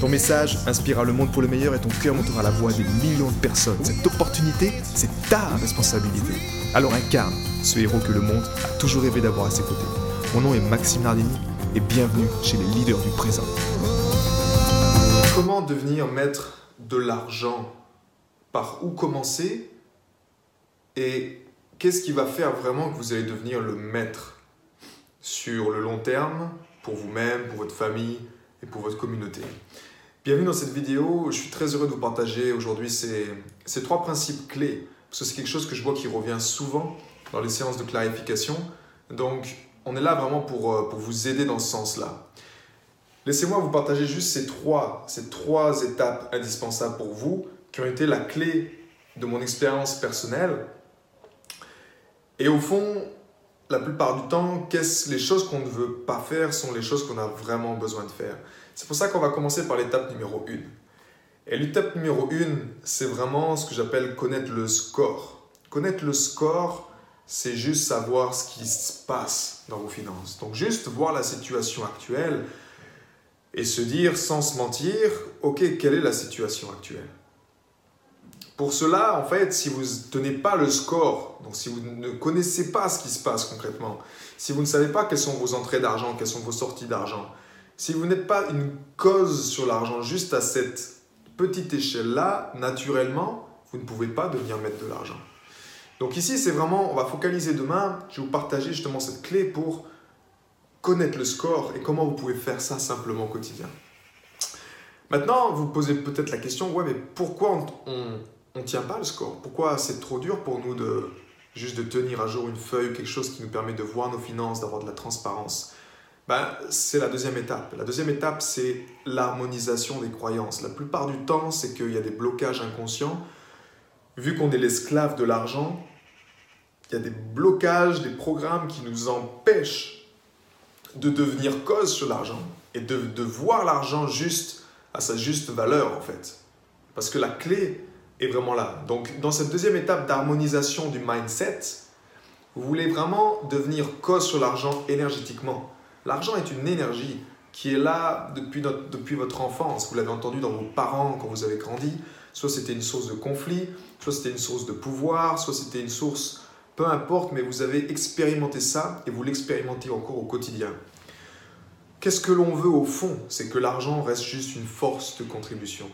Ton message inspirera le monde pour le meilleur et ton cœur montera la voix des millions de personnes. Cette opportunité, c'est ta responsabilité. Alors incarne ce héros que le monde a toujours rêvé d'avoir à ses côtés. Mon nom est Maxime Nardini et bienvenue chez les leaders du présent. Comment devenir maître de l'argent? Par où commencer? Et qu'est-ce qui va faire vraiment que vous allez devenir le maître? Sur le long terme, pour vous-même, pour votre famille et pour votre communauté Bienvenue dans cette vidéo, je suis très heureux de vous partager aujourd'hui ces, ces trois principes clés, parce que c'est quelque chose que je vois qui revient souvent dans les séances de clarification. Donc, on est là vraiment pour, euh, pour vous aider dans ce sens-là. Laissez-moi vous partager juste ces trois, ces trois étapes indispensables pour vous, qui ont été la clé de mon expérience personnelle. Et au fond, la plupart du temps, les choses qu'on ne veut pas faire sont les choses qu'on a vraiment besoin de faire. C'est pour ça qu'on va commencer par l'étape numéro 1. Et l'étape numéro 1, c'est vraiment ce que j'appelle connaître le score. Connaître le score, c'est juste savoir ce qui se passe dans vos finances. Donc juste voir la situation actuelle et se dire sans se mentir, ok, quelle est la situation actuelle? Pour cela, en fait, si vous ne tenez pas le score, donc si vous ne connaissez pas ce qui se passe concrètement, si vous ne savez pas quelles sont vos entrées d'argent, quelles sont vos sorties d'argent, si vous n'êtes pas une cause sur l'argent juste à cette petite échelle-là, naturellement, vous ne pouvez pas devenir maître de l'argent. Donc ici, c'est vraiment, on va focaliser demain, je vais vous partager justement cette clé pour connaître le score et comment vous pouvez faire ça simplement au quotidien. Maintenant, vous posez peut-être la question, ouais, mais pourquoi on ne tient pas le score Pourquoi c'est trop dur pour nous de juste de tenir à jour une feuille, quelque chose qui nous permet de voir nos finances, d'avoir de la transparence? Ben, c'est la deuxième étape. La deuxième étape, c'est l'harmonisation des croyances. La plupart du temps, c'est qu'il y a des blocages inconscients. Vu qu'on est l'esclave de l'argent, il y a des blocages, des programmes qui nous empêchent de devenir cause sur l'argent et de, de voir l'argent juste à sa juste valeur, en fait. Parce que la clé est vraiment là. Donc, dans cette deuxième étape d'harmonisation du mindset, vous voulez vraiment devenir cause sur l'argent énergétiquement. L'argent est une énergie qui est là depuis, depuis votre enfance. Vous l'avez entendu dans vos parents quand vous avez grandi. Soit c'était une source de conflit, soit c'était une source de pouvoir, soit c'était une source, peu importe, mais vous avez expérimenté ça et vous l'expérimentez encore au quotidien. Qu'est-ce que l'on veut au fond? C'est que l'argent reste juste une force de contribution.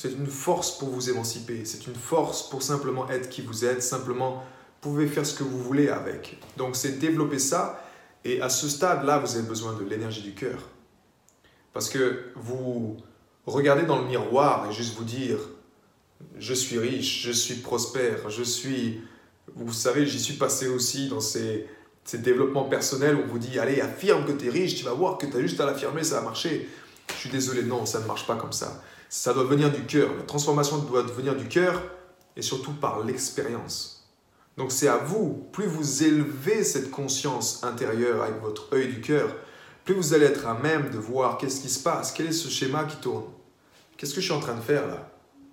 C'est une force pour vous émanciper, c'est une force pour simplement être qui vous êtes, simplement pouvez faire ce que vous voulez avec. Donc c'est développer ça et à ce stade-là, vous avez besoin de l'énergie du cœur. Parce que vous regardez dans le miroir et juste vous dire, je suis riche, je suis prospère, je suis... Vous savez, j'y suis passé aussi dans ces, ces développements personnels où on vous dit, allez, affirme que tu es riche, tu vas voir que tu as juste à l'affirmer, ça va marcher. Je suis désolé, non, ça ne marche pas comme ça. Ça doit venir du cœur. La transformation doit venir du cœur et surtout par l'expérience. Donc c'est à vous, plus vous élevez cette conscience intérieure avec votre œil du cœur, plus vous allez être à même de voir qu'est-ce qui se passe, quel est ce schéma qui tourne. Qu'est-ce que je suis en train de faire là?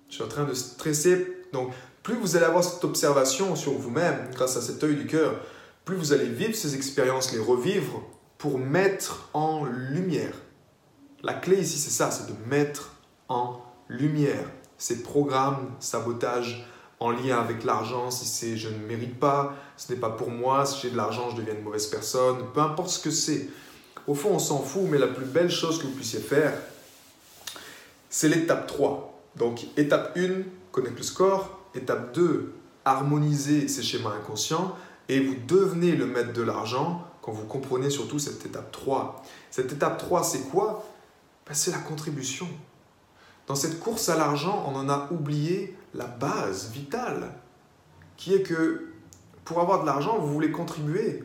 Je suis en train de stresser. Donc plus vous allez avoir cette observation sur vous-même grâce à cet œil du cœur, plus vous allez vivre ces expériences, les revivre pour mettre en lumière. La clé ici, c'est ça, c'est de mettre en lumière ces programmes, sabotage, en lien avec l'argent, si c'est je ne mérite pas, ce n'est pas pour moi, si j'ai de l'argent, je deviens une mauvaise personne, peu importe ce que c'est. Au fond, on s'en fout, mais la plus belle chose que vous puissiez faire, c'est l'étape 3. Donc, étape 1, connaître le score. Étape 2, harmoniser ces schémas inconscients. Et vous devenez le maître de l'argent quand vous comprenez surtout cette étape 3. Cette étape 3, c'est quoi? Ben, C'est la contribution. Dans cette course à l'argent, on en a oublié la base vitale, qui est que pour avoir de l'argent, vous voulez contribuer.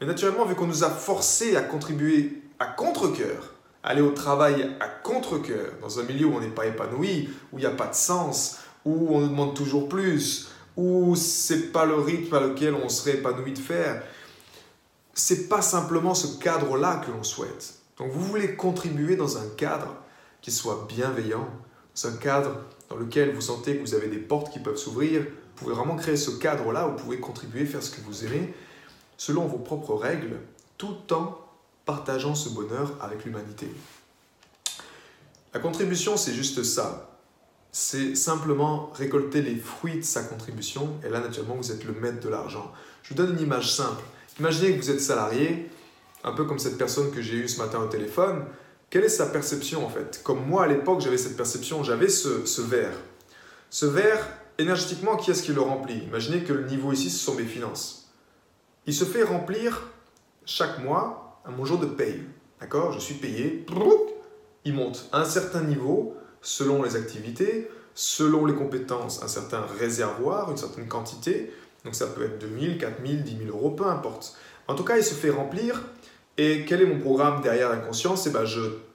Mais naturellement, vu qu'on nous a forcé à contribuer à contre-coeur, aller au travail à contre-coeur, dans un milieu où on n'est pas épanoui, où il n'y a pas de sens, où on nous demande toujours plus, où c'est pas le rythme à lequel on serait épanoui de faire, c'est pas simplement ce cadre-là que l'on souhaite. Donc vous voulez contribuer dans un cadre qui soit bienveillant, dans un cadre dans lequel vous sentez que vous avez des portes qui peuvent s'ouvrir, vous pouvez vraiment créer ce cadre-là vous pouvez contribuer, faire ce que vous aimez, selon vos propres règles, tout en partageant ce bonheur avec l'humanité. La contribution, c'est juste ça. C'est simplement récolter les fruits de sa contribution, et là, naturellement, vous êtes le maître de l'argent. Je vous donne une image simple. Imaginez que vous êtes salarié, un peu comme cette personne que j'ai eue ce matin au téléphone. Quelle est sa perception en fait? Comme moi à l'époque, j'avais cette perception, j'avais ce, verre. Ce verre, énergétiquement, qui est-ce qui le remplit? Imaginez que le niveau ici, ce sont mes finances. Il se fait remplir chaque mois à mon jour de paye. D'accord? Je suis payé. Il monte à un certain niveau selon les activités, selon les compétences, un certain réservoir, une certaine quantité. Donc ça peut être 2000, 4000, 10 000 euros, peu importe. En tout cas, il se fait remplir. Et quel est mon programme derrière l'inconscience Eh ben,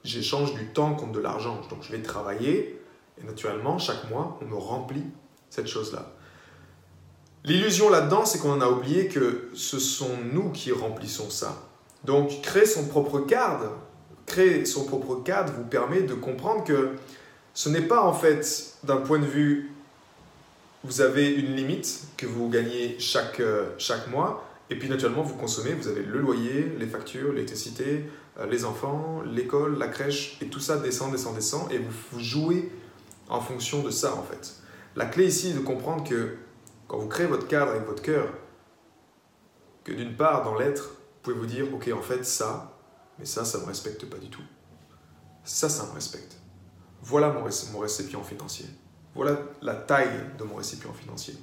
j'échange du temps contre de l'argent. Donc je vais travailler et naturellement, chaque mois, on me remplit cette chose-là. L'illusion là-dedans, c'est qu'on a oublié que ce sont nous qui remplissons ça. Donc, créer son propre cadre, créer son propre cadre vous permet de comprendre que ce n'est pas en fait d'un point de vue, vous avez une limite que vous gagnez chaque, euh, chaque mois, et puis naturellement vous consommez, vous avez le loyer, les factures, l'électricité, euh, les enfants, l'école, la crèche, et tout ça descend, descend, descend, et vous, vous jouez en fonction de ça en fait. La clé ici est de comprendre que quand vous créez votre cadre avec votre cœur, que d'une part dans l'être, pouvez vous dire, ok, en fait, ça, mais ça, ça ne me respecte pas du tout. Ça, ça me respecte. Voilà mon, mon récipient financier. Voilà la taille de mon récipient financier.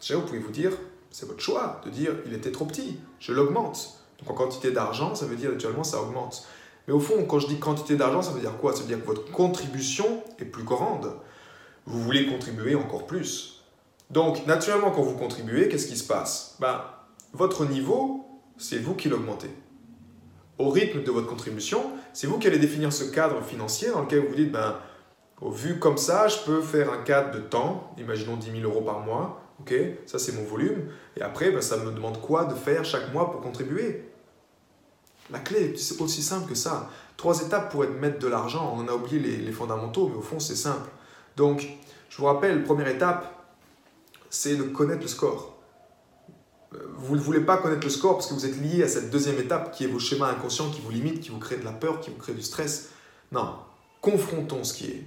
Déjà, vous pouvez vous dire, c'est votre choix de dire, il était trop petit, je l'augmente. Donc en quantité d'argent, ça veut dire actuellement ça augmente. Mais au fond, quand je dis quantité d'argent, ça veut dire quoi? Ça veut dire que votre contribution est plus grande. Vous voulez contribuer encore plus. Donc, naturellement, quand vous contribuez, qu'est-ce qui se passe? Ben, Votre niveau c'est vous qui l'augmentez. Au rythme de votre contribution, c'est vous qui allez définir ce cadre financier dans lequel vous vous dites, ben, vu comme ça, je peux faire un cadre de temps, imaginons 10 000 euros par mois, ok, ça c'est mon volume, et après, ben, ça me demande quoi de faire chaque mois pour contribuer? La clé, c'est aussi simple que ça. Trois étapes pour être maître de l'argent, on a oublié les, les fondamentaux, mais au fond c'est simple. Donc, je vous rappelle, première étape, c'est de connaître le score vous ne voulez pas connaître le score parce que vous êtes lié à cette deuxième étape qui est vos schémas inconscients qui vous limitent, qui vous créent de la peur, qui vous créent du stress. Non, confrontons ce qui est.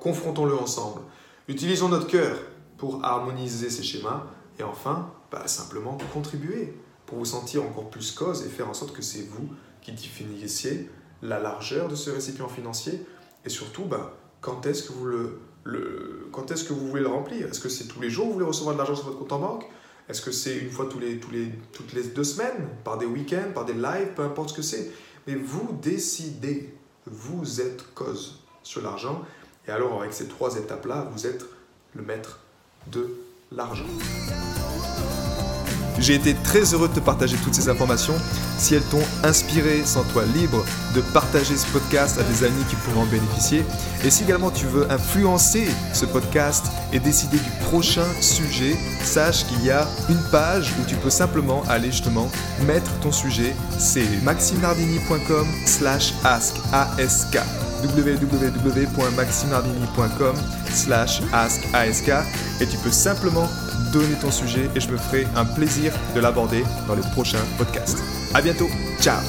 Confrontons-le ensemble. Utilisons notre cœur pour harmoniser ces schémas et enfin, simplement contribuer pour vous sentir encore plus cause et faire en sorte que c'est vous qui définissiez la largeur de ce récipient financier. Et surtout bah, quand est-ce que vous le, que vous voulez le remplir? Est-ce que c'est tous les jours vous voulez recevoir de l'argent sur votre compte en banque? Est-ce que c'est une fois tous les, toutes les deux semaines, par des week-ends, par des lives, peu importe ce que c'est. Mais vous décidez, vous êtes cause sur l'argent. Et alors avec ces trois étapes-là, vous êtes le maître de l'argent. J'ai été très heureux de te partager toutes ces informations. Si elles t'ont inspiré, sens-toi libre de partager ce podcast à des amis qui pourront en bénéficier. Et si également tu veux influencer ce podcast et décider du prochain sujet, sache qu'il y a une page où tu peux simplement aller justement mettre ton sujet. C'est maximardinicom slash ask www.maximardini.com slash ask et tu peux simplement donner ton sujet et je me ferai un plaisir de l'aborder dans les prochains podcasts. À bientôt, ciao